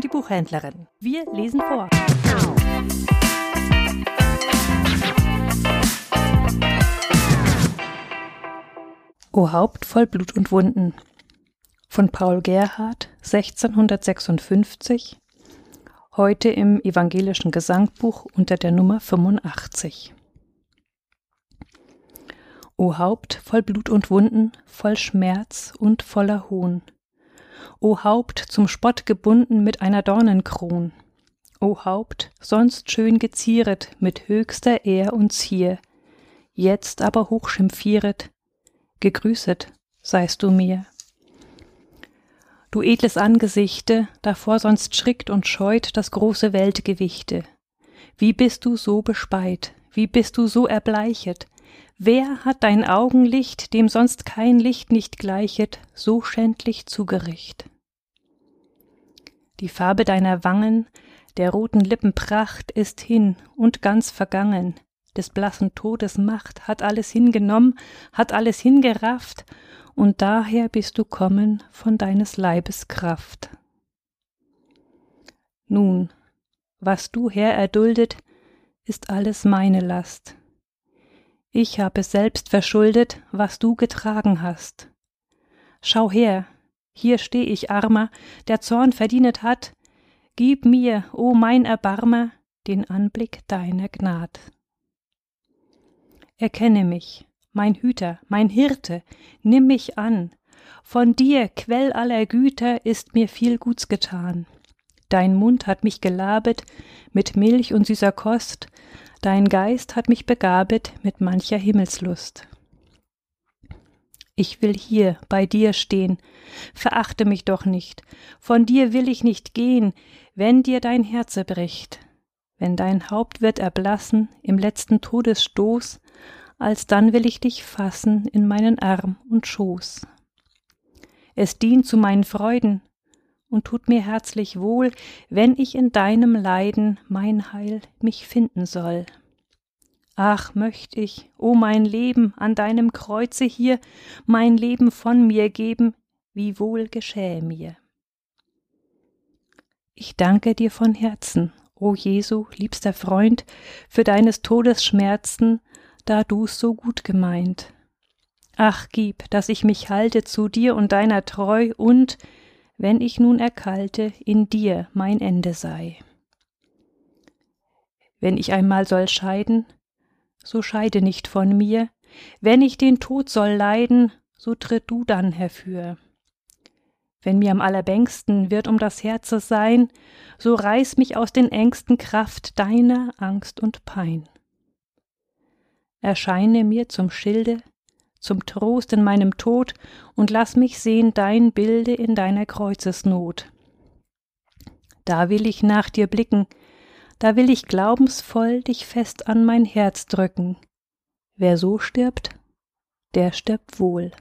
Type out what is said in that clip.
und die Buchhändlerin. Wir lesen vor. O Haupt voll Blut und Wunden von Paul Gerhard 1656, heute im evangelischen Gesangbuch unter der Nummer 85. O Haupt voll Blut und Wunden, voll Schmerz und voller Hohn, O Haupt zum Spott gebunden mit einer Dornenkron, O Haupt sonst schön gezieret mit höchster Ehr und Zier, jetzt aber hochschimpfieret, gegrüßet seist du mir. Du edles Angesichte, davor sonst schrickt und scheut das große Weltgewichte. Wie bist du so bespeit, wie bist du so erbleichet? Wer hat dein Augenlicht, dem sonst kein Licht nicht gleichet, so schändlich zugericht? Die Farbe deiner Wangen, der roten Lippen Pracht ist hin und ganz vergangen, des blassen Todes Macht hat alles hingenommen, hat alles hingerafft, und daher bist du kommen von deines Leibes Kraft. Nun, was du, Herr, erduldet, ist alles meine Last. Ich habe selbst verschuldet, was du getragen hast. Schau her, hier steh ich armer, der Zorn verdienet hat, gib mir, o mein Erbarmer, den Anblick deiner Gnad. Erkenne mich, mein Hüter, mein Hirte, nimm mich an. Von dir, Quell aller Güter, ist mir viel Guts getan. Dein Mund hat mich gelabet mit Milch und süßer Kost, dein Geist hat mich begabet mit mancher Himmelslust. Ich will hier bei dir stehen, verachte mich doch nicht, von dir will ich nicht gehen, wenn dir dein Herze bricht, wenn dein Haupt wird erblassen im letzten Todesstoß, alsdann will ich dich fassen in meinen Arm und Schoß. Es dient zu meinen Freuden und tut mir herzlich wohl, wenn ich in deinem Leiden mein Heil mich finden soll. Ach, möcht ich, o oh mein Leben, an deinem Kreuze hier mein Leben von mir geben, wie wohl geschähe mir. Ich danke dir von Herzen, o Jesu, liebster Freund, für deines Todes Schmerzen da du's so gut gemeint. Ach, gib, dass ich mich halte zu dir und deiner treu und, wenn ich nun erkalte, in dir mein Ende sei. Wenn ich einmal soll scheiden, so scheide nicht von mir, wenn ich den Tod soll leiden, so tritt du dann herfür. Wenn mir am allerbängsten wird um das Herze sein, so reiß mich aus den Ängsten Kraft deiner Angst und Pein erscheine mir zum Schilde, zum Trost in meinem Tod, und lass mich sehen dein Bilde in deiner Kreuzesnot. Da will ich nach dir blicken, da will ich glaubensvoll dich fest an mein Herz drücken. Wer so stirbt, der stirbt wohl.